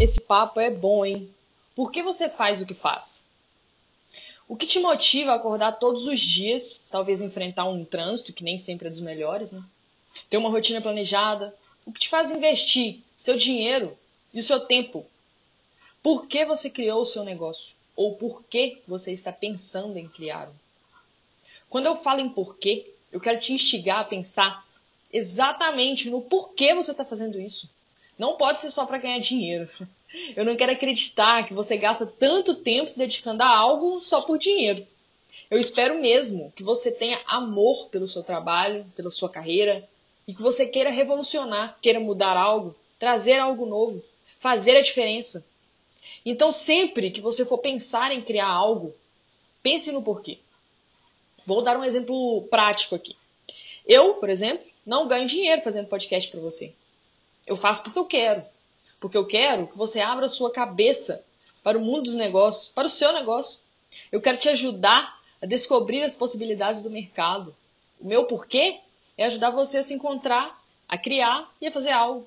Esse papo é bom, hein? Por que você faz o que faz? O que te motiva a acordar todos os dias, talvez enfrentar um trânsito que nem sempre é dos melhores, né? Ter uma rotina planejada? O que te faz investir seu dinheiro e o seu tempo? Por que você criou o seu negócio? Ou por que você está pensando em criar? Quando eu falo em porquê, eu quero te instigar a pensar exatamente no porquê você está fazendo isso. Não pode ser só para ganhar dinheiro. Eu não quero acreditar que você gasta tanto tempo se dedicando a algo só por dinheiro. Eu espero mesmo que você tenha amor pelo seu trabalho, pela sua carreira e que você queira revolucionar, queira mudar algo, trazer algo novo, fazer a diferença. Então, sempre que você for pensar em criar algo, pense no porquê. Vou dar um exemplo prático aqui. Eu, por exemplo, não ganho dinheiro fazendo podcast para você. Eu faço porque eu quero. Porque eu quero que você abra a sua cabeça para o mundo dos negócios, para o seu negócio. Eu quero te ajudar a descobrir as possibilidades do mercado. O meu porquê é ajudar você a se encontrar, a criar e a fazer algo.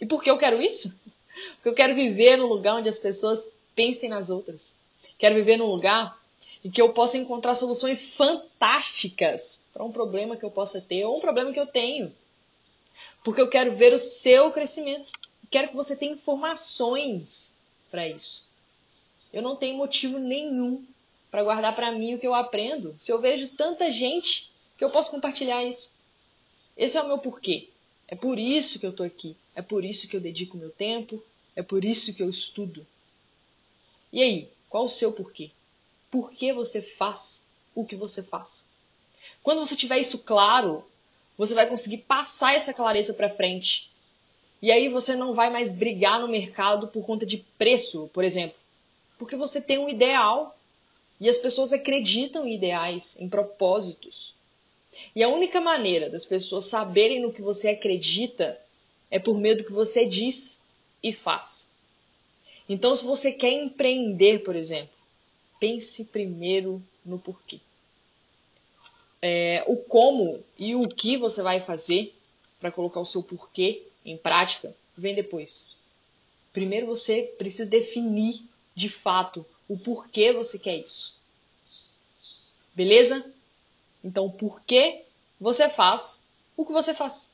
E por que eu quero isso? Porque eu quero viver num lugar onde as pessoas pensem nas outras. Quero viver num lugar em que eu possa encontrar soluções fantásticas para um problema que eu possa ter ou um problema que eu tenho. Porque eu quero ver o seu crescimento. Quero que você tenha informações para isso. Eu não tenho motivo nenhum para guardar para mim o que eu aprendo se eu vejo tanta gente que eu posso compartilhar isso. Esse é o meu porquê. É por isso que eu estou aqui. É por isso que eu dedico meu tempo. É por isso que eu estudo. E aí, qual o seu porquê? Por que você faz o que você faz? Quando você tiver isso claro, você vai conseguir passar essa clareza para frente. E aí você não vai mais brigar no mercado por conta de preço, por exemplo, porque você tem um ideal e as pessoas acreditam em ideais, em propósitos. E a única maneira das pessoas saberem no que você acredita é por meio do que você diz e faz. Então, se você quer empreender, por exemplo, pense primeiro no porquê é, o como e o que você vai fazer para colocar o seu porquê em prática vem depois. Primeiro você precisa definir de fato o porquê você quer isso. Beleza? Então, por que você faz o que você faz?